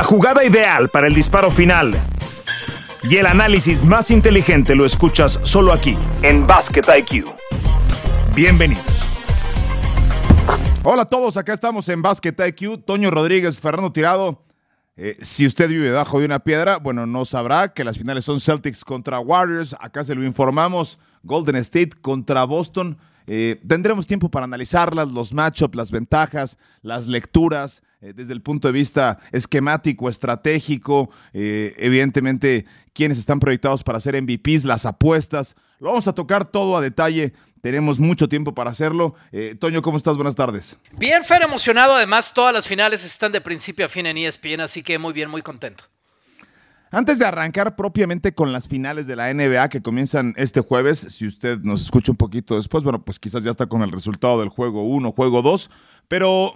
La jugada ideal para el disparo final y el análisis más inteligente lo escuchas solo aquí, en Basket IQ. Bienvenidos. Hola a todos, acá estamos en Basket IQ. Toño Rodríguez, Fernando Tirado. Eh, si usted vive debajo de una piedra, bueno, no sabrá que las finales son Celtics contra Warriors. Acá se lo informamos. Golden State contra Boston. Eh, tendremos tiempo para analizarlas, los matchups, las ventajas, las lecturas, eh, desde el punto de vista esquemático, estratégico, evidentemente quienes están proyectados para ser MVPs, las apuestas. Lo vamos a tocar todo a detalle. Tenemos mucho tiempo para hacerlo. Toño, ¿cómo estás? Buenas tardes. Bien, Fer, emocionado. Además, todas las finales están de principio a fin en ESPN, así que muy bien, muy contento. Antes de arrancar propiamente con las finales de la NBA que comienzan este jueves, si usted nos escucha un poquito después, bueno, pues quizás ya está con el resultado del juego 1, juego 2, pero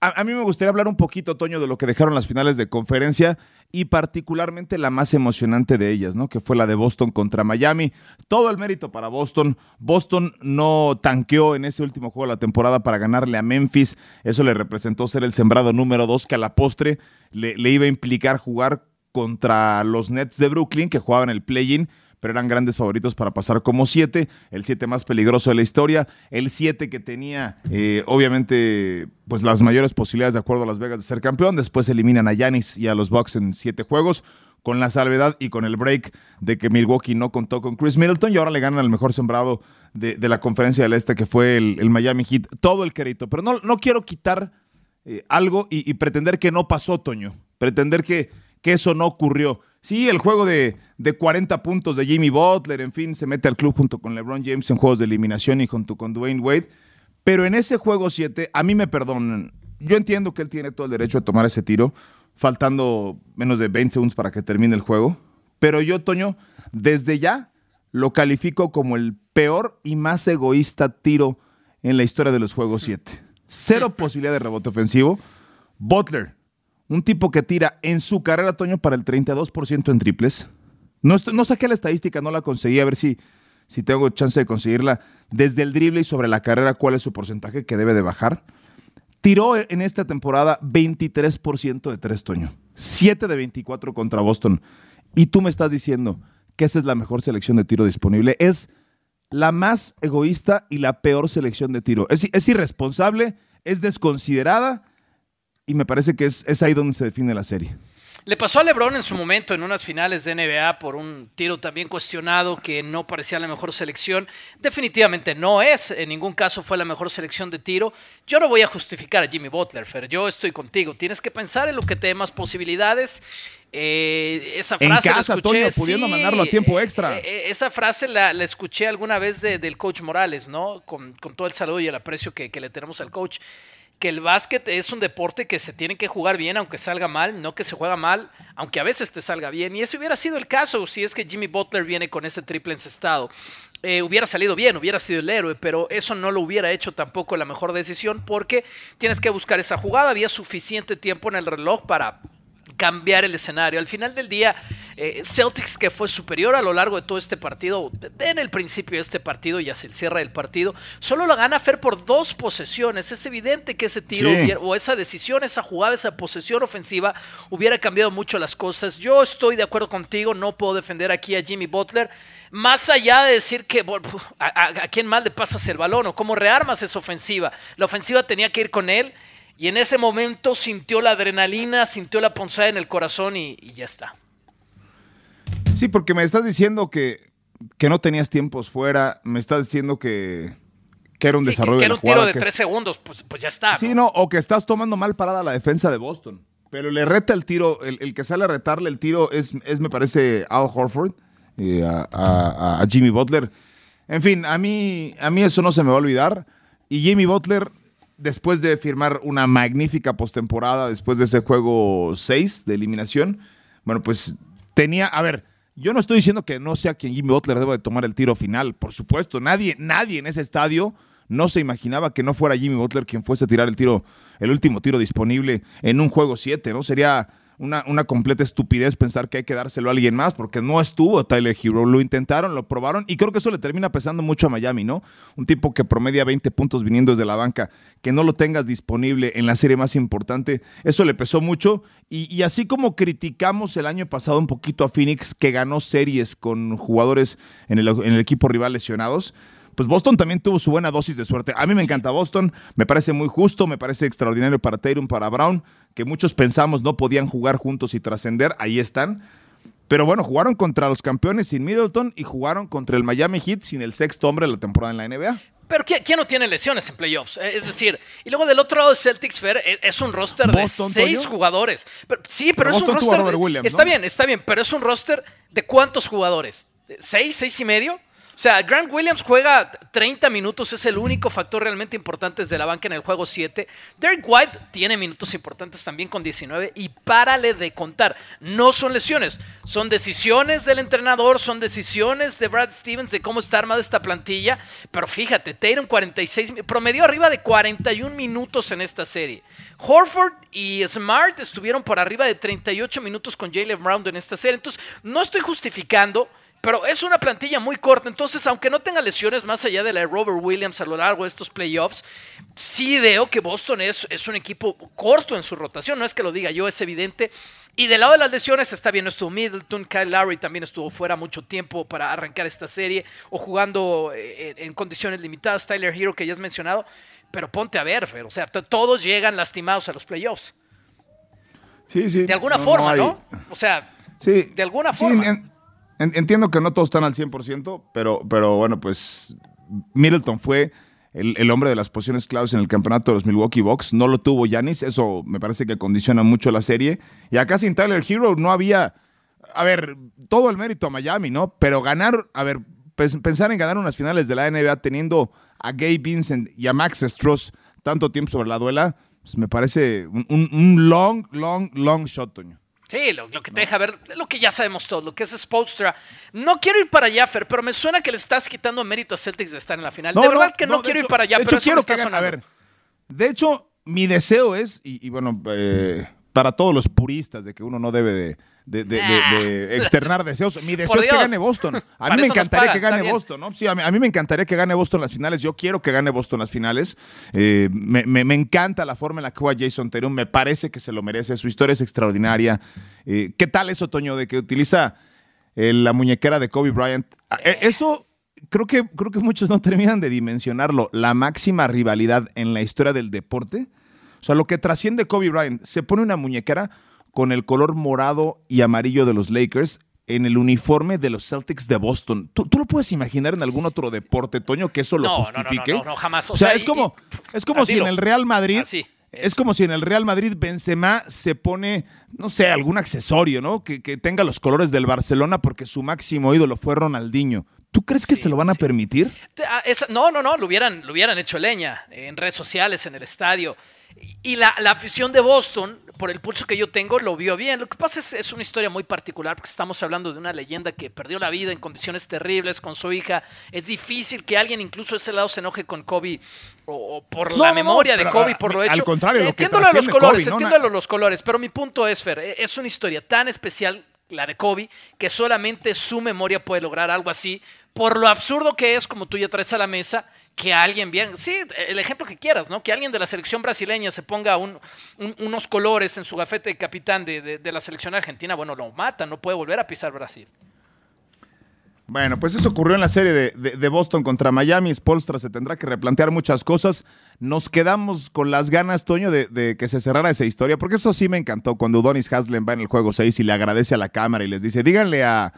a, mí me gustaría hablar un poquito, Toño, de lo que dejaron las finales de conferencia y particularmente la más emocionante de ellas, ¿no? Que fue la de Boston contra Miami. Todo el mérito para Boston. Boston no tanqueó en ese último juego de la temporada para ganarle a Memphis. Eso le representó ser el sembrado número 2 que a la postre le, le iba a implicar jugar contra los Nets de Brooklyn, que jugaban el play-in, pero eran grandes favoritos para pasar como siete, el siete más peligroso de la historia, el siete que tenía, eh, obviamente, pues las mayores posibilidades de acuerdo a Las Vegas de ser campeón. Después eliminan a Yanis y a los Bucks en siete juegos, con la salvedad y con el break de que Milwaukee no contó con Chris Middleton y ahora le ganan al mejor sembrado de, la conferencia del Este, que fue el, Miami Heat. Todo el crédito, pero no, no quiero quitar eh, algo y, y pretender que no pasó, Toño. Pretender que que eso no ocurrió. Sí, el juego de, de, 40 puntos de Jimmy Butler, en fin, se mete al club junto con LeBron James en juegos de eliminación y junto con Dwayne Wade. Pero en ese juego 7, a mí me perdonan. Yo entiendo que él tiene todo el derecho a tomar ese tiro, faltando menos de 20 segundos para que termine el juego. Pero yo, Toño, desde ya lo califico como el peor y más egoísta tiro en la historia de los juegos 7. Cero posibilidad de rebote ofensivo. Butler, un tipo que tira en su carrera, Toño, para el 32% en triples. No, saqué la estadística, no la conseguí, a ver si, si tengo chance de conseguirla. Desde el drible y sobre la carrera, ¿cuál es su porcentaje que debe de bajar? Tiró en esta temporada 23% de tres, Toño. 7 de 24 contra Boston. Y tú me estás diciendo que esa es la mejor selección de tiro disponible. Es la más egoísta y la peor selección de tiro. Es irresponsable, es desconsiderada y me parece que es, es ahí donde se define la serie. Le pasó a LeBron en su momento en unas finales de NBA por un tiro también cuestionado que no parecía la mejor selección. Definitivamente no es, en ningún caso fue la mejor selección de tiro. Yo no voy a justificar a Jimmy Butler, Fer. Yo estoy contigo. Tienes que pensar en lo que te dé más posibilidades. Eh, esa frase en casa, Toño, pudiendo mandarlo a tiempo extra. Eh, esa frase la, escuché alguna vez del coach Morales, ¿no? Con, todo el saludo y el aprecio que, que le tenemos al coach que el básquet es un deporte que se tiene que jugar bien aunque salga mal, no que se juega mal aunque a veces te salga bien. Y ese hubiera sido el caso si es que Jimmy Butler viene con ese triple encestado. Eh, hubiera salido bien, hubiera sido el héroe, pero eso no lo hubiera hecho tampoco la mejor decisión porque tienes que buscar esa jugada. Había suficiente tiempo en el reloj para cambiar el escenario. Al final del día, eh, Celtics que fue superior a lo largo de todo este partido, en el principio de este partido y hacia el cierre del partido, solo lo gana Fer por dos posesiones. Es evidente que ese tiro o esa decisión, esa jugada, esa posesión ofensiva hubiera cambiado mucho las cosas. Yo estoy de acuerdo contigo, no puedo defender aquí a Jimmy Butler. Más allá de decir que a, a quién más le pasas el balón o cómo rearmas esa ofensiva. La ofensiva tenía que ir con él y en ese momento sintió la adrenalina, sintió la ponzada en el corazón y, ya está. Sí, porque me estás diciendo que, que, no tenías tiempos fuera, me estás diciendo que, que era un desarrollo que, era un tiro de tres segundos, pues, pues, ya está. Sí, ¿no? o que estás tomando mal parada la defensa de Boston. Pero le reta el tiro, el, que sale a retarle el tiro es, es me parece, Al Horford, eh, a, a, Jimmy Butler. En fin, a mí, a mí eso no se me va a olvidar. Y Jimmy Butler después de firmar una magnífica postemporada, después de ese juego 6 de eliminación, bueno, pues tenía, a ver, yo no estoy diciendo que no sea quien Jimmy Butler deba de tomar el tiro final, por supuesto, nadie, nadie en ese estadio no se imaginaba que no fuera Jimmy Butler quien fuese a tirar el tiro, el último tiro disponible en un juego 7, ¿no? Sería una, una, completa estupidez pensar que hay que dárselo a alguien más, porque no estuvo Tyler Hero. Lo intentaron, lo probaron, y creo que eso le termina pesando mucho a Miami, ¿no? Un tipo que promedia 20 puntos viniendo desde la banca, que no lo tengas disponible en la serie más importante, eso le pesó mucho. Y, así como criticamos el año pasado un poquito a Phoenix, que ganó series con jugadores en el, en el equipo rival lesionados, pues Boston también tuvo su buena dosis de suerte. A mí me encanta Boston, me parece muy justo, me parece extraordinario para Tatum, para Brown, que muchos pensamos no podían jugar juntos y trascender, ahí están. Pero bueno, jugaron contra los campeones sin Middleton y jugaron contra el Miami Heat sin el sexto hombre de la temporada en la NBA. Pero ¿quién, no tiene lesiones en playoffs? Eh, es decir, y luego del otro lado Celtics Fair eh, es un roster de seis jugadores. sí, pero, es un roster. está bien, está bien, pero es un roster de cuántos jugadores? ¿Seis, seis y medio? O sea, Grant Williams juega 30 minutos, es el único factor realmente importante desde la banca en el juego 7. Derek White tiene minutos importantes también con 19 y párale de contar. No son lesiones, son decisiones del entrenador, son decisiones de Brad Stevens de cómo está armada esta plantilla. Pero fíjate, Tatum 46, promedió arriba de 41 minutos en esta serie. Horford y Smart estuvieron por arriba de 38 minutos con Jalen Brown en esta serie. Entonces, no estoy justificando pero es una plantilla muy corta, entonces aunque no tenga lesiones más allá de la de Robert Williams a lo largo de estos playoffs, sí veo que Boston es, es un equipo corto en su rotación, no es que lo diga yo, es evidente. Y del lado de las lesiones está bien, estuvo Middleton, Kyle Lowry también estuvo fuera mucho tiempo para arrancar esta serie o jugando eh, en, condiciones limitadas, Tyler Hero que ya has mencionado, pero ponte a ver, Fer, o sea, todos llegan lastimados a los playoffs. Sí, sí. De alguna forma, no, O sea, sí, de alguna forma. Entiendo que no todos están al 100%, pero, pero bueno, pues Middleton fue el, hombre de las posiciones claves en el campeonato de los Milwaukee Bucks. No lo tuvo Yanis, eso me parece que condiciona mucho la serie. Y acá sin Tyler Hero no había, a ver, todo el mérito a Miami, ¿no? Pero ganar, a ver, pensar en ganar unas finales de la NBA teniendo a Gabe Vincent y a Max Stross tanto tiempo sobre la duela, pues me parece un, un long, long, long shot, Toño. Sí, lo, que te deja ver, lo que ya sabemos todos, lo que es Spolstra. No quiero ir para allá, Fer, pero me suena que le estás quitando mérito a Celtics de estar en la final. de verdad que no, quiero ir para allá, de pero hecho, quiero que A ver, de hecho, mi deseo es, y, bueno, eh, para todos los puristas de que uno no debe de, de, externar deseos. Mi deseo es que gane Boston. A mí me encantaría que gane Boston, ¿no? Sí, a mí, me encantaría que gane Boston las finales. Yo quiero que gane Boston las finales. Eh, me, encanta la forma en la que juega Jason Tatum. Me parece que se lo merece. Su historia es extraordinaria. Eh, ¿Qué tal eso, Toño, de que utiliza eh, la muñequera de Kobe Bryant? Ah, eso creo que, creo que muchos no terminan de dimensionarlo. La máxima rivalidad en la historia del deporte. O sea, lo que trasciende Kobe Bryant, se pone una muñequera con el color morado y amarillo de los Lakers en el uniforme de los Celtics de Boston. ¿Tú, lo puedes imaginar en algún otro deporte, Toño, que eso lo justifique? No, no, no, jamás. O, sea, es como, es como si en el Real Madrid... es como si en el Real Madrid Benzema se pone, no sé, algún accesorio, ¿no? Que, tenga los colores del Barcelona porque su máximo ídolo fue Ronaldinho. ¿Tú crees que se lo van a permitir? Ah, no, no, no, lo hubieran, lo hubieran hecho leña en redes sociales, en el estadio. Y la, afición de Boston, por el pulso que yo tengo, lo vio bien. Lo que pasa es es una historia muy particular porque estamos hablando de una leyenda que perdió la vida en condiciones terribles con su hija. Es difícil que alguien incluso de ese lado se enoje con Kobe o, por la memoria de Kobe por lo hecho. Al contrario, lo entiendo los colores, entiendo los colores, pero mi punto es, Fer, e, es una historia tan especial la de Kobe, que solamente su memoria puede lograr algo así, por lo absurdo que es, como tú ya traes a la mesa, que alguien bien, sí, el ejemplo que quieras, ¿no? Que alguien de la selección brasileña se ponga unos colores en su gafete de capitán de, la selección argentina, bueno, lo mata, no puede volver a pisar Brasil. Bueno, pues eso ocurrió en la serie de, Boston contra Miami. Spolstra se tendrá que replantear muchas cosas. Nos quedamos con las ganas, Toño, de, de, que se cerrara esa historia, porque eso sí me encantó cuando Udonis Haslem va en el juego 6 y le agradece a la cámara y les dice, díganle a,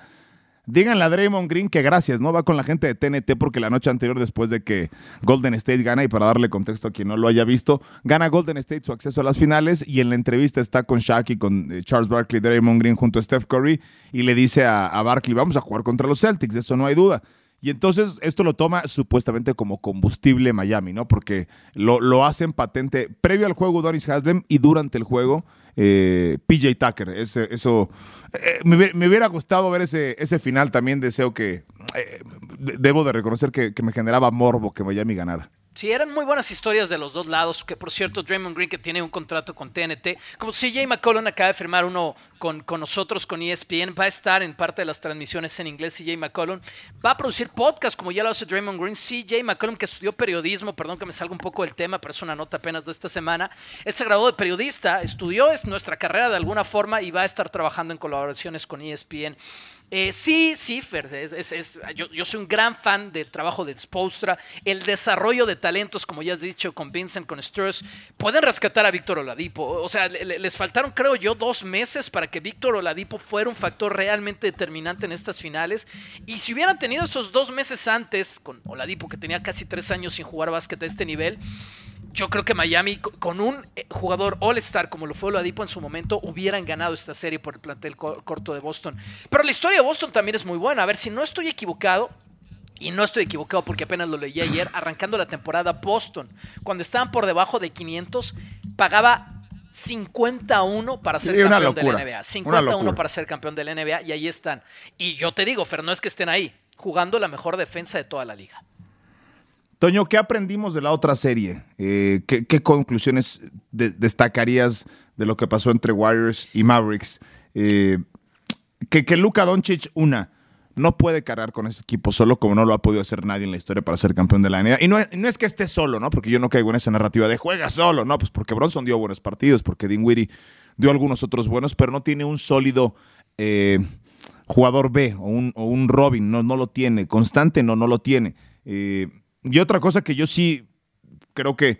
Díganle a Draymond Green que gracias, ¿no? Va con la gente de TNT porque la noche anterior, después de que Golden State gana, y para darle contexto a quien no lo haya visto, gana Golden State su acceso a las finales y en la entrevista está con Shaq y con eh, Charles Barkley, Draymond Green junto a Steph Curry y le dice a, Barkley, vamos a jugar contra los Celtics, de eso no hay duda. Y entonces esto lo toma supuestamente como combustible Miami, ¿no? Porque lo, lo hacen patente previo al juego Doris Haslem y durante el juego eh, PJ Tucker. eso eh, me, hubiera gustado ver ese, ese final también. Deseo que. Eh, debo de reconocer que, me generaba morbo que Miami ganara. Sí, eran muy buenas historias de los dos lados. Que por cierto, Draymond Green, que tiene un contrato con TNT, como CJ McCollum acaba de firmar uno con, con, nosotros, con ESPN, va a estar en parte de las transmisiones en inglés. CJ McCollum va a producir podcast, como ya lo hace Draymond Green. CJ McCollum, que estudió periodismo, perdón que me salga un poco del tema, pero es una nota apenas de esta semana. Él se graduó de periodista, estudió es nuestra carrera de alguna forma y va a estar trabajando en colaboraciones con ESPN. Eh, sí, sí, Fer, es, yo, soy un gran fan del trabajo de Spostra, el desarrollo de talentos, como ya has dicho, con Vincent, con Sturz, pueden rescatar a Víctor Oladipo. O sea, les faltaron, creo yo, dos meses para que Víctor Oladipo fuera un factor realmente determinante en estas finales. Y si hubieran tenido esos dos meses antes, con Oladipo, que tenía casi tres años sin jugar básquet a este nivel, yo creo que Miami, con un eh, jugador All-Star como lo fue Oladipo en su momento, hubieran ganado esta serie por el plantel corto de Boston. Pero la historia de Boston también es muy buena. A ver, si no estoy equivocado, y no estoy equivocado porque apenas lo leí ayer, arrancando la temporada Boston, cuando estaban por debajo de 500, pagaba 51 para ser campeón de la NBA. 51 para ser campeón de la NBA y ahí están. Y yo te digo, Fer, no es que estén ahí, jugando la mejor defensa de toda la liga. Toño, ¿qué aprendimos de la otra serie? Eh, ¿qué, conclusiones destacarías de lo que pasó entre Warriors y Mavericks? Eh, que, que Luka Doncic, una, no puede cargar con ese equipo solo como no lo ha podido hacer nadie en la historia para ser campeón de la NBA. Y no, es que esté solo, ¿no? Porque yo no caigo en esa narrativa de juega solo, ¿no? Pues porque Bronson dio buenos partidos, porque Dinwiddie dio algunos otros buenos, pero no tiene un sólido eh, jugador B o un, Robin, no, no lo tiene. Constante, no, no lo tiene. Y otra cosa que yo sí creo que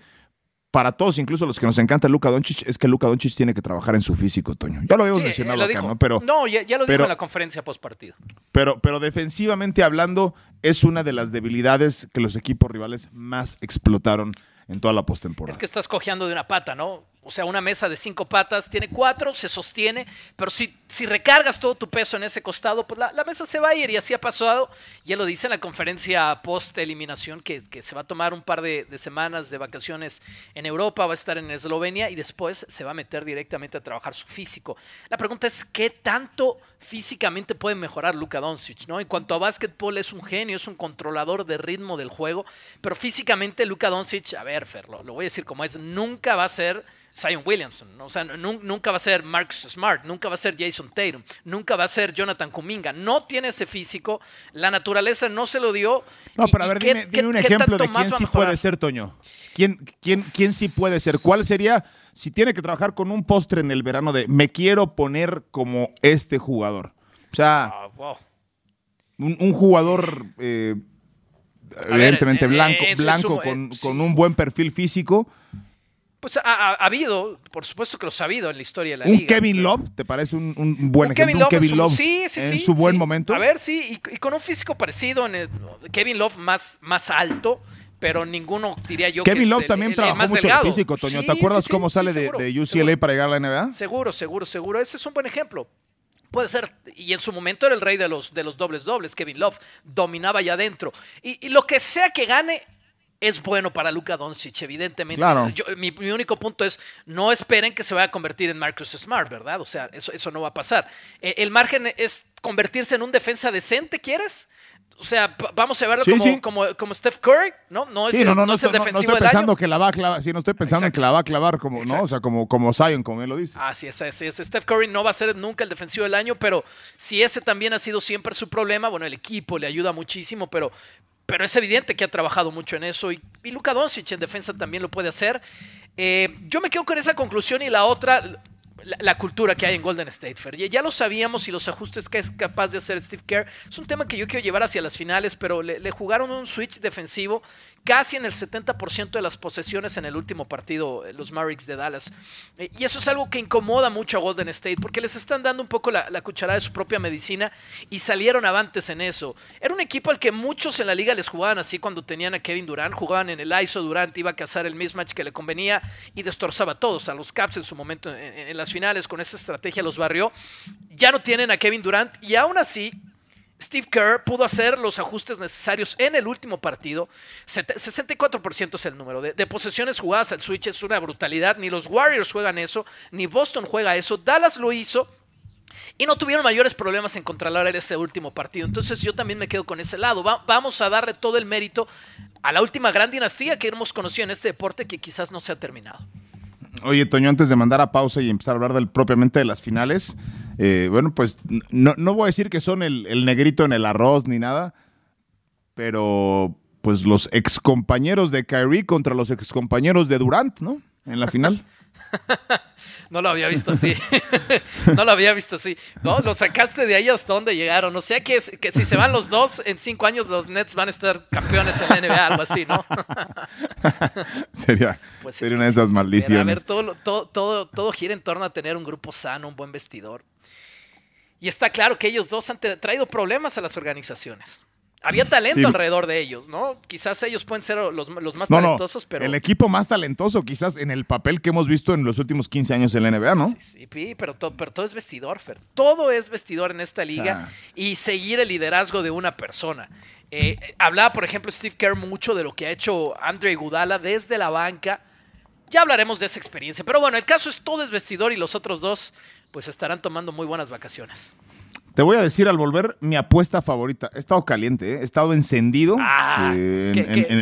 para todos, incluso los que nos encanta Luca Doncic, es que Luca Doncic tiene que trabajar en su físico, Toño. Ya lo habíamos mencionado acá, ¿no? Pero, no, ya, lo dijo en la conferencia post partido. Pero, pero defensivamente hablando, es una de las debilidades que los equipos rivales más explotaron en toda la postemporada. Es que estás cojeando de una pata, ¿no? O sea, una mesa de cinco patas tiene cuatro, se sostiene, pero si, si recargas todo tu peso en ese costado, pues la, mesa se va a ir y así ha pasado. Ya lo dice en la conferencia post-eliminación que, se va a tomar un par de, semanas de vacaciones en Europa, va a estar en Eslovenia y después se va a meter directamente a trabajar su físico. La pregunta es, ¿qué tanto físicamente puede mejorar Luka Doncic? ¿no? En cuanto a básquetbol, es un genio, es un controlador de ritmo del juego, pero físicamente Luka Doncic, a ver, Fer, lo voy a decir como es, nunca va a ser Zion Williamson. O sea, nunca va a ser Marcus Smart, nunca va a ser Jason Tatum, nunca va a ser Jonathan Kuminga. No tiene ese físico, la naturaleza no se lo dio. No, pero a ver, dime, un ejemplo de quién sí puede ser, Toño. ¿Quién, quién, ¿Quién sí puede ser? ¿Cuál sería, si tiene que trabajar con un postre en el verano de me quiero poner como este jugador? O sea, ah, un, jugador... Eh, evidentemente blanco, blanco con, con un buen perfil físico, pues ha, habido, por supuesto que los ha habido en la historia de la liga. ¿Un Kevin Love? ¿Te parece un, buen ejemplo? un Kevin Love sí, sí, en su buen momento. A ver, sí, y, con un físico parecido. En Kevin Love más, más alto, pero ninguno diría yo Kevin Love también trabajó mucho el físico, Toño. ¿Te acuerdas cómo sale de, UCLA para llegar a la NBA? Seguro, seguro, seguro. Ese es un buen ejemplo. Puede ser, y en su momento era el rey de los, de los dobles dobles, Kevin Love, dominaba allá adentro. y lo que sea que gane, es bueno para Luka Doncic, evidentemente. mi, único punto es, no esperen que se vaya a convertir en Marcus Smart, ¿verdad? O sea, eso, eso no va a pasar. Eh, el margen es convertirse en un defensa decente, ¿quieres? O sea, vamos a verlo como, Como, Steph Curry, ¿no? No es, el defensivo no estoy pensando que la va a clavar, sí, no estoy pensando en que la va a clavar como, ¿no? O sea, como, como Zion, como él lo dice. Así es, así es. Steph Curry no va a ser nunca el defensivo del año, pero si ese también ha sido siempre su problema, bueno, el equipo le ayuda muchísimo, pero, pero es evidente que ha trabajado mucho en eso y, y Luka Doncic en defensa también lo puede hacer. Eh, yo me quedo con esa conclusión y la otra, la, cultura que hay en Golden State, Fer. Ya lo sabíamos y los ajustes que es capaz de hacer Steve Kerr. Es un tema que yo quiero llevar hacia las finales, pero le jugaron un switch defensivo casi en el 70% de las posesiones en el último partido, eh, los Mavericks de Dallas. Eh, y eso es algo que incomoda mucho a Golden State, porque les están dando un poco la, cucharada de su propia medicina y salieron avantes en eso. Era un equipo al que muchos en la liga les jugaban así cuando tenían a Kevin Durant, jugaban en el ISO, Durant iba a cazar el mismatch que le convenía y destrozaba a todos. A los Caps en su momento en, en las finales con esa estrategia los barrió. Ya no tienen a Kevin Durant y aún así Steve Kerr pudo hacer los ajustes necesarios en el último partido. 64% es el número de, posesiones jugadas al switch, es una brutalidad. Ni los Warriors juegan eso, ni Boston juega eso. Dallas lo hizo. Y no tuvieron mayores problemas en controlar ese último partido. Entonces yo también me quedo con ese lado. vamos a darle todo el mérito a la última gran dinastía que hemos conocido en este deporte que quizás no se ha terminado. Oye, Toño, antes de mandar a pausa y empezar a hablar del, propiamente de las finales, eh, bueno, pues no, voy a decir que son el, negrito en el arroz ni nada, pero pues los excompañeros de Kyrie contra los excompañeros de Durant, ¿no? En la final. no lo había visto así. no lo había visto así. No, lo sacaste de ahí hasta donde llegaron. O sea que, que si se van los dos, en cinco años los Nets van a estar campeones en la NBA, algo así, ¿no? sería pues sería una de esas maldiciones. A ver, todo, todo, todo, todo gira en torno a tener un grupo sano, un buen vestidor. Y está claro que ellos dos han traído problemas a las organizaciones. Había talento alrededor de ellos, ¿no? Quizás ellos pueden ser los, más talentosos, pero. El equipo más talentoso, quizás en el papel que hemos visto en los últimos 15 años en la NBA, ¿no? Sí, sí pero, todo, pero todo es vestidor, Fer. Todo es vestidor en esta liga y seguir el liderazgo de una persona. Eh, hablaba, por ejemplo, Steve Kerr mucho de lo que ha hecho Andre Gudala desde la banca. Ya hablaremos de esa experiencia. Pero bueno, el caso es todo es vestidor y los otros dos, pues estarán tomando muy buenas vacaciones. Te voy a decir al volver mi apuesta favorita. He estado caliente, ¿eh? he estado encendido ah, eh,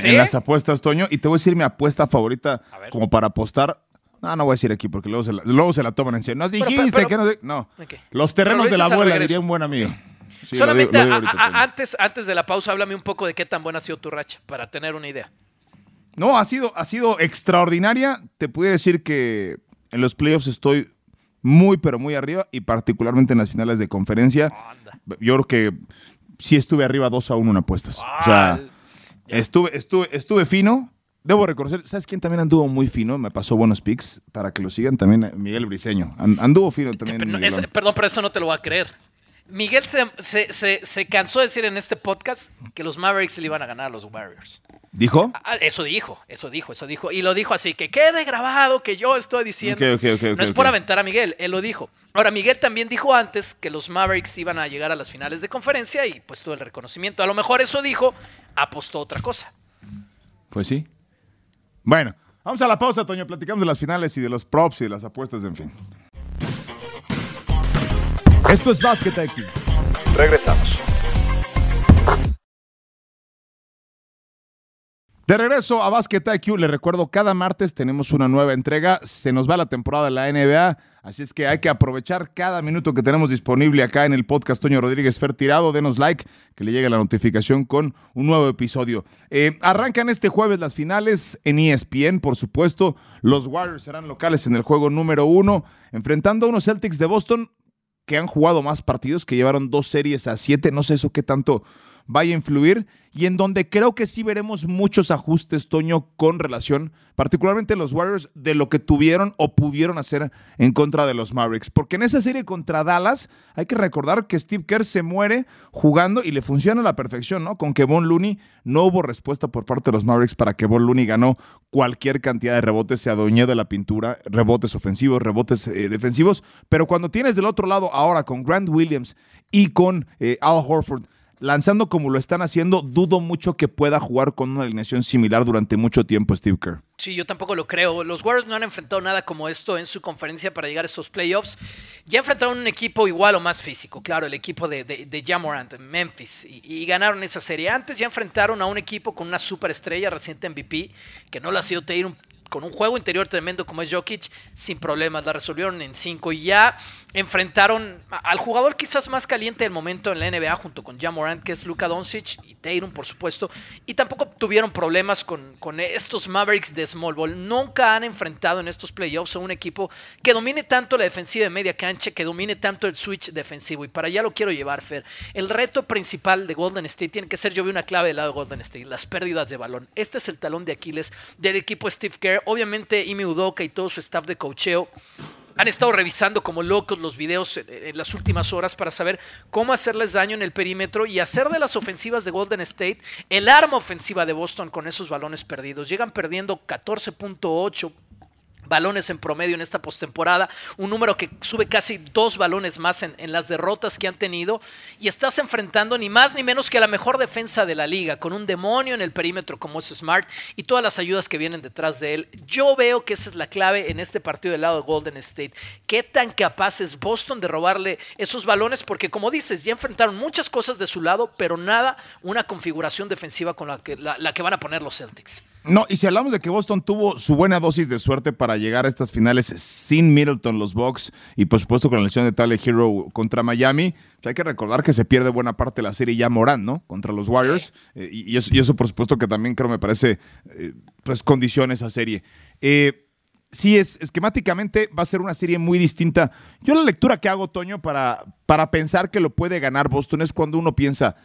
en, las apuestas, Toño. Y te voy a decir mi apuesta favorita como para apostar. No, no voy a decir aquí porque luego se la, luego se la toman en serio. Nos dijiste que no. Los terrenos de la abuela, diría un buen amigo. Solamente antes, antes de la pausa, háblame un poco de qué tan buena ha sido tu racha, para tener una idea. No, ha sido, ha sido extraordinaria. Te pudiera decir que en los playoffs estoy muy, pero muy arriba y particularmente en las finales de conferencia. Yo creo que sí estuve arriba 2 a 1 en apuestas. O sea, estuve, estuve, estuve fino. Debo reconocer, ¿sabes quién también anduvo muy fino? Me pasó buenos picks para que lo sigan también Miguel Briseño. Anduvo fino también. perdón, pero eso no te lo voy a creer. Miguel se, se, cansó de decir en este podcast que los Mavericks le iban a ganar a los Warriors. ¿Dijo? Ah, ah, eso dijo, eso dijo, eso dijo. Y lo dijo así, que quede grabado que yo estoy diciendo. no es por aventar a Miguel, él lo dijo. Ahora, Miguel también dijo antes que los Mavericks iban a llegar a las finales de conferencia y pues todo el reconocimiento. A lo mejor eso dijo, apostó otra cosa. Pues sí. Bueno, vamos a la pausa, Toño. Platicamos de las finales y de los props y de las apuestas, en fin. Esto es Basket IQ. Regresamos. De regreso a Basket IQ, le recuerdo, cada martes tenemos una nueva entrega. Se nos va la temporada de la NBA, así es que hay que aprovechar cada minuto que tenemos disponible acá en el podcast Toño Rodríguez Fer Tirado. Denos like, que le llegue la notificación con un nuevo episodio. Eh, arrancan este jueves las finales en ESPN, por supuesto. Los Warriors serán locales en el juego número uno, enfrentando a unos Celtics de Boston que han jugado más partidos, que llevaron dos series a siete. No sé eso qué tanto vaya a influir y en donde creo que sí veremos muchos ajustes, Toño, con relación, particularmente los Warriors, de lo que tuvieron o pudieron hacer en contra de los Mavericks. Porque en esa serie contra Dallas hay que recordar que Steve Kerr se muere jugando y le funciona a la perfección, ¿no? Con que Von Looney no hubo respuesta por parte de los Mavericks para que Von Looney ganó cualquier cantidad de rebotes, se adueñó de la pintura, rebotes ofensivos, rebotes eh, defensivos. Pero cuando tienes del otro lado ahora con Grant Williams y con eh, Al Horford, lanzando como lo están haciendo, dudo mucho que pueda jugar con una alineación similar durante mucho tiempo Steve Kerr. Sí, yo tampoco lo creo. Los Warriors no han enfrentado nada como esto en su conferencia para llegar a estos playoffs. Ya enfrentaron un equipo igual o más físico, claro, el equipo de, de, Jamorant, Memphis, y, ganaron esa serie. Antes ya enfrentaron a un equipo con una superestrella reciente MVP, que no la ha sido un con un juego interior tremendo como es Jokic, sin problemas, la resolvieron en cinco y ya enfrentaron al jugador quizás más caliente del momento en la NBA junto con Jamorant, que es Luka Doncic y Tatum, por supuesto, y tampoco tuvieron problemas con, con estos Mavericks de Small Ball. Nunca han enfrentado en estos playoffs a un equipo que domine tanto la defensiva de media cancha, que domine tanto el switch defensivo, y para allá lo quiero llevar, Fer. El reto principal de Golden State tiene que ser, yo vi una clave del lado de Golden State, las pérdidas de balón. Este es el talón de Aquiles del equipo Steve Kerr obviamente Imi Udoka y todo su staff de cocheo han estado revisando como locos los videos en, las últimas horas para saber cómo hacerles daño en el perímetro y hacer de las ofensivas de Golden State el arma ofensiva de Boston con esos balones perdidos. Llegan perdiendo 14.8 balones en promedio en esta postemporada, un número que sube casi dos balones más en, las derrotas que han tenido, y estás enfrentando ni más ni menos que a la mejor defensa de la liga, con un demonio en el perímetro como es Smart y todas las ayudas que vienen detrás de él. Yo veo que esa es la clave en este partido del lado de Golden State. ¿Qué tan capaz es Boston de robarle esos balones? Porque como dices, ya enfrentaron muchas cosas de su lado, pero nada una configuración defensiva con la que, la que van a poner los Celtics. No, y si hablamos de que Boston tuvo su buena dosis de suerte para llegar a estas finales sin Middleton, los Bucks, y por supuesto con la lesión de Tyler Hero contra Miami, hay que recordar que se pierde buena parte de la serie ya Morán, ¿no? Contra los Warriors. Eh, y, eso, por supuesto, que también creo me parece, eh, pues, condiciona esa serie. Eh, sí, es, esquemáticamente va a ser una serie muy distinta. Yo la lectura que hago, Toño, para, para pensar que lo puede ganar Boston es cuando uno piensa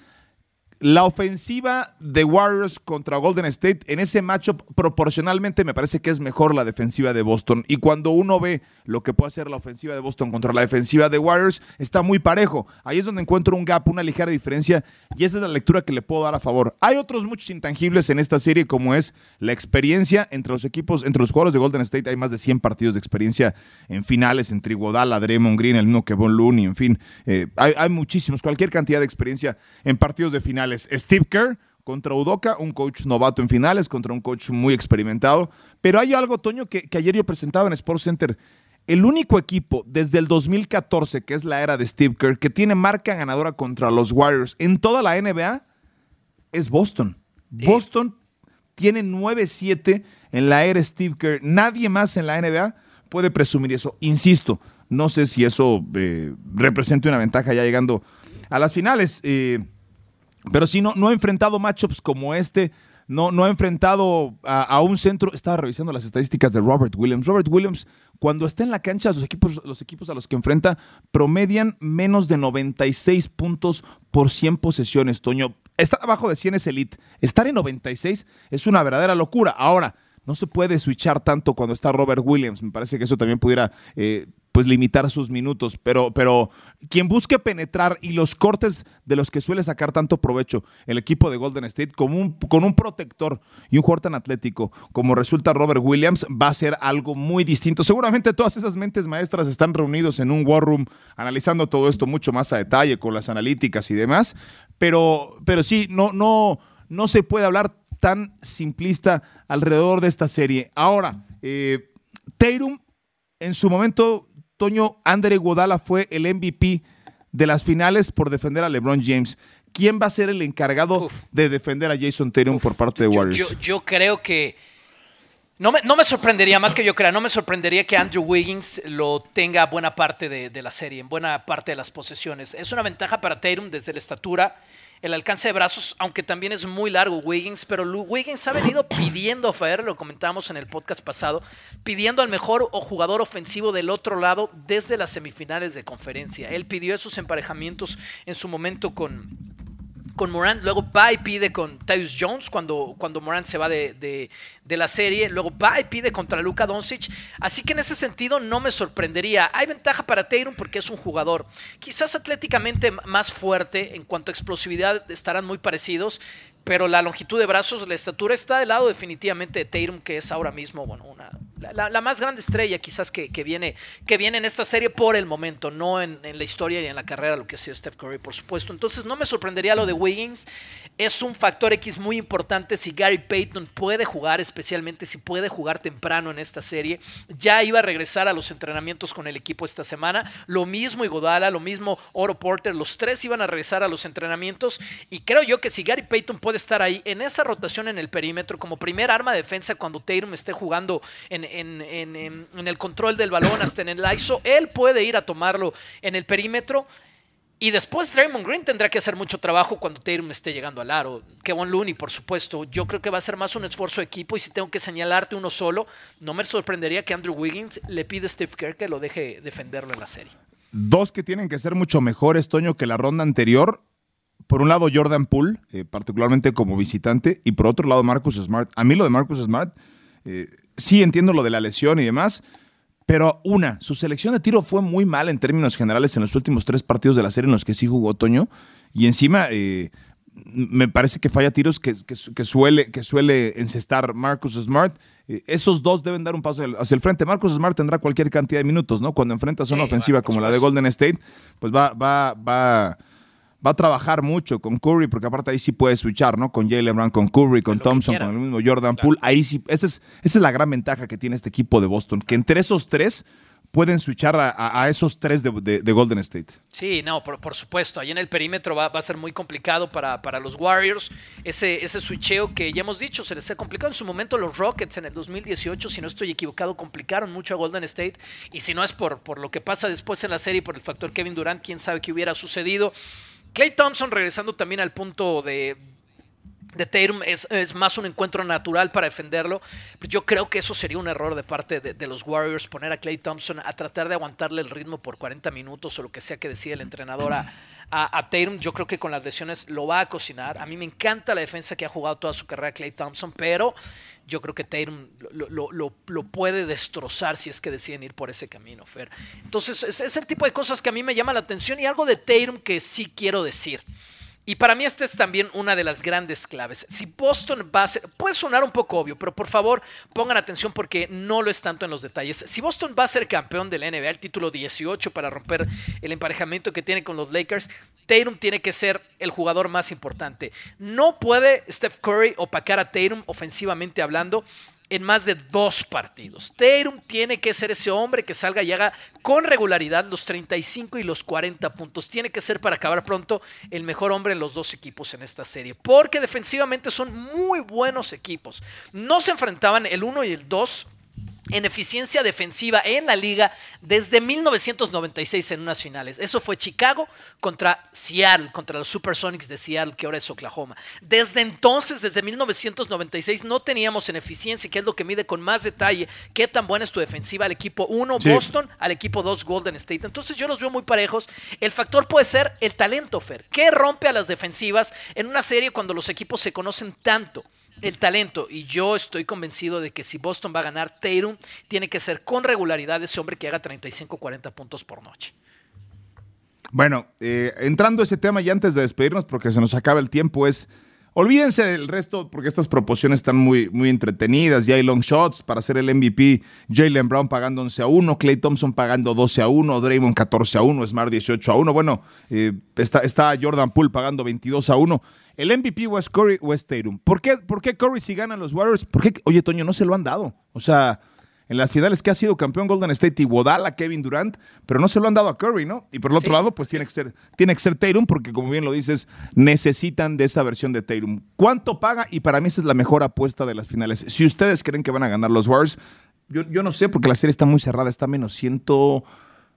la ofensiva de Warriors contra Golden State, en ese matchup proporcionalmente me parece que es mejor la defensiva de Boston. Y cuando uno ve lo que puede hacer la ofensiva de Boston contra la defensiva de Warriors, está muy parejo. Ahí es donde encuentro un gap, una ligera diferencia, y esa es la lectura que le puedo dar a favor. Hay otros muchos intangibles en esta serie, como es la experiencia entre los equipos, entre los jugadores de Golden State. Hay más de 100 partidos de experiencia en finales, entre Iguodala, Draymond Green, el mismo Kevin Looney, en fin. Eh, hay, hay muchísimos, cualquier cantidad de experiencia en partidos de finales. Steve Kerr contra Udoka, un coach novato en finales, contra un coach muy experimentado. Pero hay algo, Toño, que, ayer yo presentaba en Sports Center. El único equipo desde el 2014, que es la era de Steve Kerr, que tiene marca ganadora contra los Warriors en toda la NBA, es Boston. Boston tiene 9-7 en la era Steve Kerr. Nadie más en la NBA puede presumir eso. Insisto, no sé si eso eh, representa una ventaja ya llegando a las finales. Eh, pero sí, no, no ha enfrentado matchups como este. No, no ha enfrentado a, un centro. Estaba revisando las estadísticas de Robert Williams. Robert Williams, cuando está en la cancha, los equipos, los equipos a los que enfrenta promedian menos de 96 puntos por 100 posesiones, Toño. Estar abajo de 100 es elite. Estar en 96 es una verdadera locura. Ahora, no se puede switchar tanto cuando está Robert Williams. Me parece que eso también pudiera eh, pues limitar sus minutos, pero, pero quien busque penetrar y los cortes de los que suele sacar tanto provecho el equipo de Golden State como un, con un protector y un jugador tan atlético como resulta Robert Williams va a ser algo muy distinto. Seguramente todas esas mentes maestras están reunidos en un war room analizando todo esto mucho más a detalle con las analíticas y demás, pero, pero sí, no, no, no se puede hablar tan simplista alrededor de esta serie. Ahora, eh, en su momento Toño Andre Guadala fue el MVP de las finales por defender a LeBron James. ¿Quién va a ser el encargado de defender a Jason Tatum por parte de Warriors? Yo, creo que no me, no me, sorprendería, más que yo crea, no me sorprendería que Andrew Wiggins lo tenga buena parte de, de, la serie, en buena parte de las posesiones. Es una ventaja para Tatum desde la estatura el alcance de brazos, aunque también es muy largo Wiggins, pero Wiggins ha venido pidiendo a Fair, lo comentábamos en el podcast pasado, pidiendo al mejor jugador ofensivo del otro lado desde las semifinales de conferencia. Él pidió esos emparejamientos en su momento con, con Morant, luego va y pide con Tyus Jones cuando, cuando Morant se va de, la serie, luego va y pide contra Luka Doncic, así que en ese sentido no me sorprendería. Hay ventaja para Tatum porque es un jugador quizás atléticamente más fuerte, en cuanto a explosividad estarán muy parecidos, pero la longitud de brazos, la estatura está del lado definitivamente de Tatum, que es ahora mismo, bueno, una, la, más grande estrella quizás que, viene, que viene en esta serie por el momento, no en, la historia y en la carrera, lo que ha sido Steph Curry, por supuesto. Entonces no me sorprendería lo de Wiggins. Es un factor X muy importante si Gary Payton puede jugar, especialmente si puede jugar temprano en esta serie. Ya iba a regresar a los entrenamientos con el equipo esta semana. Lo mismo Igodala, lo mismo Oro Porter, los tres iban a regresar a los entrenamientos. Y creo yo que si Gary Payton puede estar ahí en esa rotación en el perímetro como primer arma de defensa cuando Tatum esté jugando en, el control del balón, hasta en el ISO. Él puede ir a tomarlo en el perímetro. Y después Draymond Green tendrá que hacer mucho trabajo cuando Tatum esté llegando al aro. Kevin Looney, por supuesto. Yo creo que va a ser más un esfuerzo de equipo. Y si tengo que señalarte uno solo, no me sorprendería que Andrew Wiggins le pide a Steve Kerr que lo deje defenderlo en la serie. Dos que tienen que ser mucho mejores, Toño, que la ronda anterior. Por un lado, Jordan Poole, eh, particularmente como visitante. Y por otro lado, Marcus Smart. A mí lo de Marcus Smart eh, sí entiendo lo de la lesión y demás, pero una, su selección de tiro fue muy mal en términos generales en los últimos tres partidos de la serie en los que sí jugó Toño. Y encima, eh, me parece que falla tiros que, suele, que suele encestar Marcus Smart. Esos dos deben dar un paso hacia el frente. Marcus Smart tendrá cualquier cantidad de minutos, ¿no? Cuando enfrentas una ofensiva como la de Golden State, pues va, va, va, va a trabajar mucho con Curry, porque aparte ahí sí puede switchar, ¿no? Con Jalen Brown, con Curry, con Thompson, con el mismo Jordan Poole. Ahí sí, esa es, esa es la gran ventaja que tiene este equipo de Boston, que entre esos tres pueden switchar a, esos tres de, Golden State. Sí, no, por, supuesto. Ahí en el perímetro va, a ser muy complicado para, para, los Warriors. Ese, ese switcheo que ya hemos dicho se les ha complicado. En su momento los Rockets en el 2018, si no estoy equivocado, complicaron mucho a Golden State. Y si no es por, por lo que pasa después en la serie, por el factor Kevin Durant, quién sabe qué hubiera sucedido. Clay Thompson regresando también al punto de, de Tatum es, más un encuentro natural para defenderlo. Yo creo que eso sería un error de parte de, los Warriors, poner a Clay Thompson a tratar de aguantarle el ritmo por 40 minutos o lo que sea que decida el entrenador a, a, Tatum. Yo creo que con las lesiones lo va a cocinar. A mí me encanta la defensa que ha jugado toda su carrera Clay Thompson, pero yo creo que Tatum lo, puede destrozar si es que deciden ir por ese camino, Fer. Entonces, es, es el tipo de cosas que a mí me llama la atención y algo de Tatum que sí quiero decir. Y para mí esta es también una de las grandes claves. Si Boston va a ser, puede sonar un poco obvio, pero por favor pongan atención porque no lo es tanto en los detalles. Si Boston va a ser campeón de la NBA, el título 18 para romper el emparejamiento que tiene con los Lakers, Tatum tiene que ser el jugador más importante. No puede Steph Curry opacar a Tatum ofensivamente hablando en más de dos partidos. Tatum tiene que ser ese hombre que salga y haga con regularidad los 35 y los 40 puntos. Tiene que ser para acabar pronto el mejor hombre en los dos equipos en esta serie. Porque defensivamente son muy buenos equipos. No se enfrentaban el 1 y el 2 en eficiencia defensiva en la liga desde 1996 en unas finales. Eso fue Chicago contra Seattle, contra los Supersonics de Seattle, que ahora es Oklahoma. Desde entonces, desde 1996, no teníamos en eficiencia, que es lo que mide con más detalle, qué tan buena es tu defensiva al equipo 1 Boston, al equipo 2 Golden State. Entonces yo los veo muy parejos. El factor puede ser el talento, Fer. ¿Qué rompe a las defensivas en una serie cuando los equipos se conocen tanto? El talento. Y yo estoy convencido de que si Boston va a ganar, Tatum tiene que ser con regularidad ese hombre que haga 35-40 puntos por noche. Bueno, eh, entrando a ese tema y antes de despedirnos, porque se nos acaba el tiempo, es. Olvídense del resto, porque estas proporciones están muy, muy entretenidas. Ya hay long shots para hacer el MVP. Jalen Brown pagando 11 a 1, Clay Thompson pagando 12 a 1, Draymond 14 a 1, Smart 18 a 1. Bueno, eh, está, está Jordan Poole pagando 22 a 1. El MVP o es Curry o es Tatum. ¿Por qué, ¿Por qué Curry si ganan los Warriors? Porque, oye, Toño, no se lo han dado. O sea, en las finales que ha sido campeón Golden State y Wodala, Kevin Durant, pero no se lo han dado a Curry, ¿no? Y por el otro lado, pues tiene que ser, tiene que ser Tatum, porque como bien lo dices, necesitan de esa versión de Tatum. ¿Cuánto paga? Y para mí esa es la mejor apuesta de las finales. Si ustedes creen que van a ganar los Warriors, yo, yo no sé, porque la serie está muy cerrada, está menos ciento,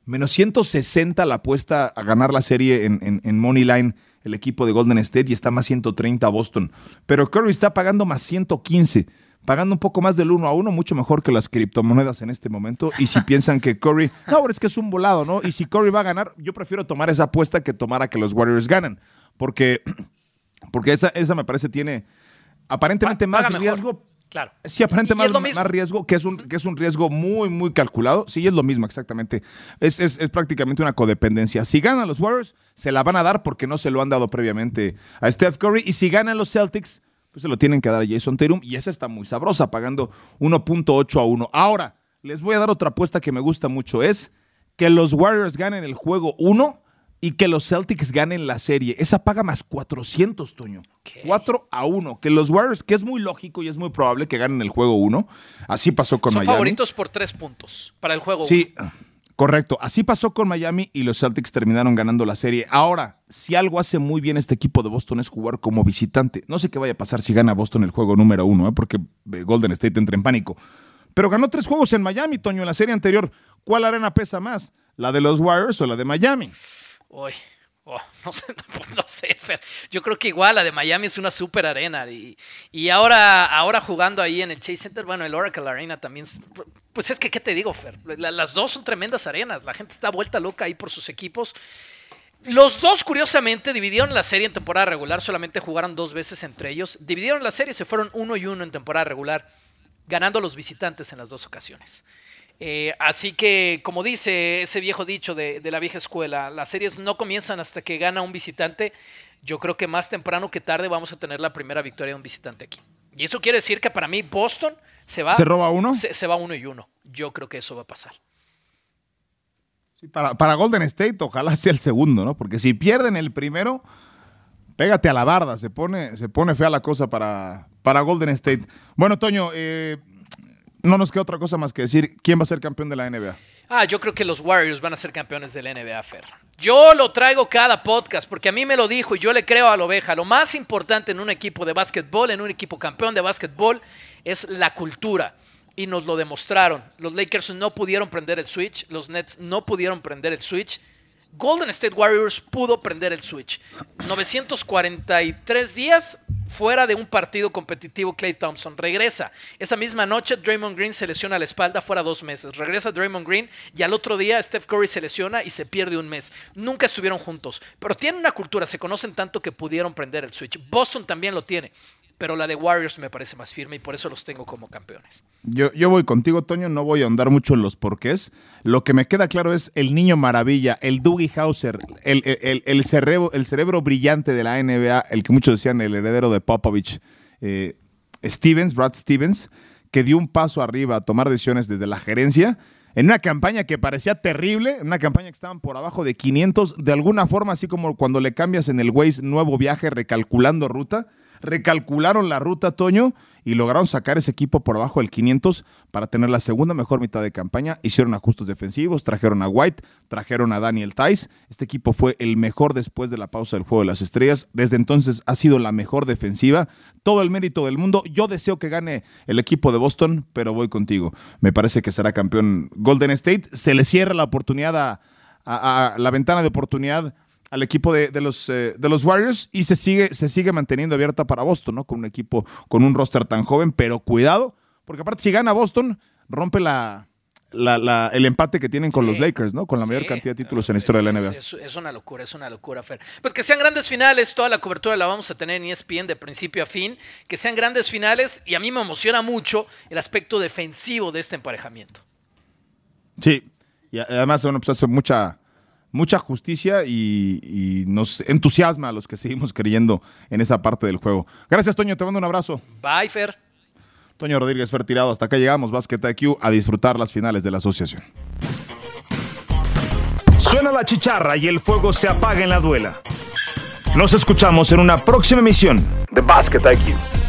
menos 160 la apuesta a ganar la serie en, en, en Money Line el equipo de Golden State y está más 130 Boston. Pero Curry está pagando más 115, pagando un poco más del 1 a 1, mucho mejor que las criptomonedas en este momento. Y si piensan que Curry, no, es que es un volado, ¿no? Y si Curry va a ganar, yo prefiero tomar esa apuesta que tomar a que los Warriors ganen, porque, porque esa, esa me parece tiene aparentemente más riesgo, Claro. Sí, aparentemente más, más, riesgo, que es, un, que es un riesgo muy, muy calculado. Sí, es lo mismo, exactamente. Es, es, prácticamente una codependencia. Si ganan los Warriors, se la van a dar porque no se lo han dado previamente a Steph Curry. Y si ganan los Celtics, pues se lo tienen que dar a Jason Tatum. Y esa está muy sabrosa, pagando 1.8 a 1. Ahora, les voy a dar otra apuesta que me gusta mucho. Es que los Warriors ganen el juego 1 y que los Celtics ganen la serie. Esa paga más 400, Toño. 4 a 1. Que los Warriors, que es muy lógico y es muy probable que ganen el juego 1. Así pasó con Miami. Son favoritos por 3 puntos para el juego 1. Sí, correcto. Así pasó con Miami y los Celtics terminaron ganando la serie. Ahora, si algo hace muy bien este equipo de Boston es jugar como visitante. No sé qué vaya a pasar si gana Boston el juego número 1, ¿eh? porque Golden State entra en pánico. Pero ganó tres juegos en Miami, Toño, en la serie anterior. ¿Cuál arena pesa más? ¿La de los Warriors o la de Miami? Uy, oh, no, sé, Yo creo que igual la de Miami es una super arena. Y, y, ahora, ahora jugando ahí en el Chase Center, bueno, el Oracle Arena también. Pues es que, ¿qué te digo, Fer? las dos son tremendas arenas. La gente está vuelta loca ahí por sus equipos. Los dos, curiosamente, dividieron la serie en temporada regular. Solamente jugaron dos veces entre ellos. Dividieron la serie, se fueron uno y uno en temporada regular, ganando los visitantes en las dos ocasiones. Eh, así que, como dice ese viejo dicho de, la vieja escuela, las series no comienzan hasta que gana un visitante. yo creo que más temprano que tarde vamos a tener la primera victoria de un visitante aquí. Y eso quiere decir que para mí Boston se va. ¿Se roba uno? Se, va uno y uno. Yo creo que eso va a pasar. para, para Golden State, ojalá sea el segundo, ¿no? Porque si pierden el primero, pégate a la barda. Se pone, se pone fea la cosa para, para Golden State. Bueno, Toño, eh, no nos queda otra cosa más que decir quién va a ser campeón de la NBA. Ah, yo creo que los Warriors van a ser campeones de la NBA, Fer. Yo lo traigo cada podcast porque a mí me lo dijo y yo le creo a la oveja. Lo más importante en un equipo de básquetbol, en un equipo campeón de básquetbol, es la cultura. Y nos lo demostraron. Los Lakers no pudieron prender el switch, los Nets no pudieron prender el switch Golden State Warriors pudo prender el switch. 943 días fuera de un partido competitivo, Clay Thompson regresa. Esa misma noche, Draymond Green se lesiona la espalda fuera dos meses. Regresa Draymond Green y al otro día Steph Curry se lesiona y se pierde un mes. Nunca estuvieron juntos, pero tienen una cultura, se conocen tanto que pudieron prender el switch. Boston también lo tiene pero la de Warriors me parece más firme y por eso los tengo como campeones. Yo, yo voy contigo, Toño, no voy a ahondar mucho en los porqués. Lo que me queda claro es el niño maravilla, el Dougie Hauser, el, el, cerebro, el cerebro brillante de la NBA, el que muchos decían el heredero de Popovich, eh, Stevens, Brad Stevens, que dio un paso arriba a tomar decisiones desde la gerencia en una campaña que parecía terrible, en una campaña que estaban por abajo de 500, de alguna forma, así como cuando le cambias en el Waze nuevo viaje recalculando ruta, recalcularon la ruta, Toño, y lograron sacar ese equipo por abajo del 500 para tener la segunda mejor mitad de campaña. Hicieron ajustes defensivos, trajeron a White, trajeron a Daniel Tice. Este equipo fue el mejor después de la pausa del Juego de las Estrellas. Desde entonces ha sido la mejor defensiva. Todo el mérito del mundo. Yo deseo que gane el equipo de Boston, pero voy contigo. Me parece que será campeón Golden State. Se le cierra la oportunidad a, a la ventana de oportunidad al equipo de, los, eh, de los Warriors y se sigue, se sigue manteniendo abierta para Boston, ¿no? Con un equipo con un roster tan joven, pero cuidado, porque aparte si gana Boston, rompe la, el empate que tienen con los Lakers, ¿no? Con la mayor cantidad de títulos en la historia de la NBA. Es, una locura, es una locura, Fer. Pues que sean grandes finales, toda la cobertura la vamos a tener en ESPN de principio a fin. Que sean grandes finales y a mí me emociona mucho el aspecto defensivo de este emparejamiento. Sí, y además, bueno, pues hace mucha, mucha justicia y, nos entusiasma a los que seguimos creyendo en esa parte del juego. Gracias, Toño. Te mando un abrazo. Bye, Fer. Toño Rodríguez Fer tirado. Hasta acá llegamos, Basket IQ, a disfrutar las finales de la asociación. Suena la chicharra y el fuego se apaga en la duela. Nos escuchamos en una próxima emisión de Basket IQ.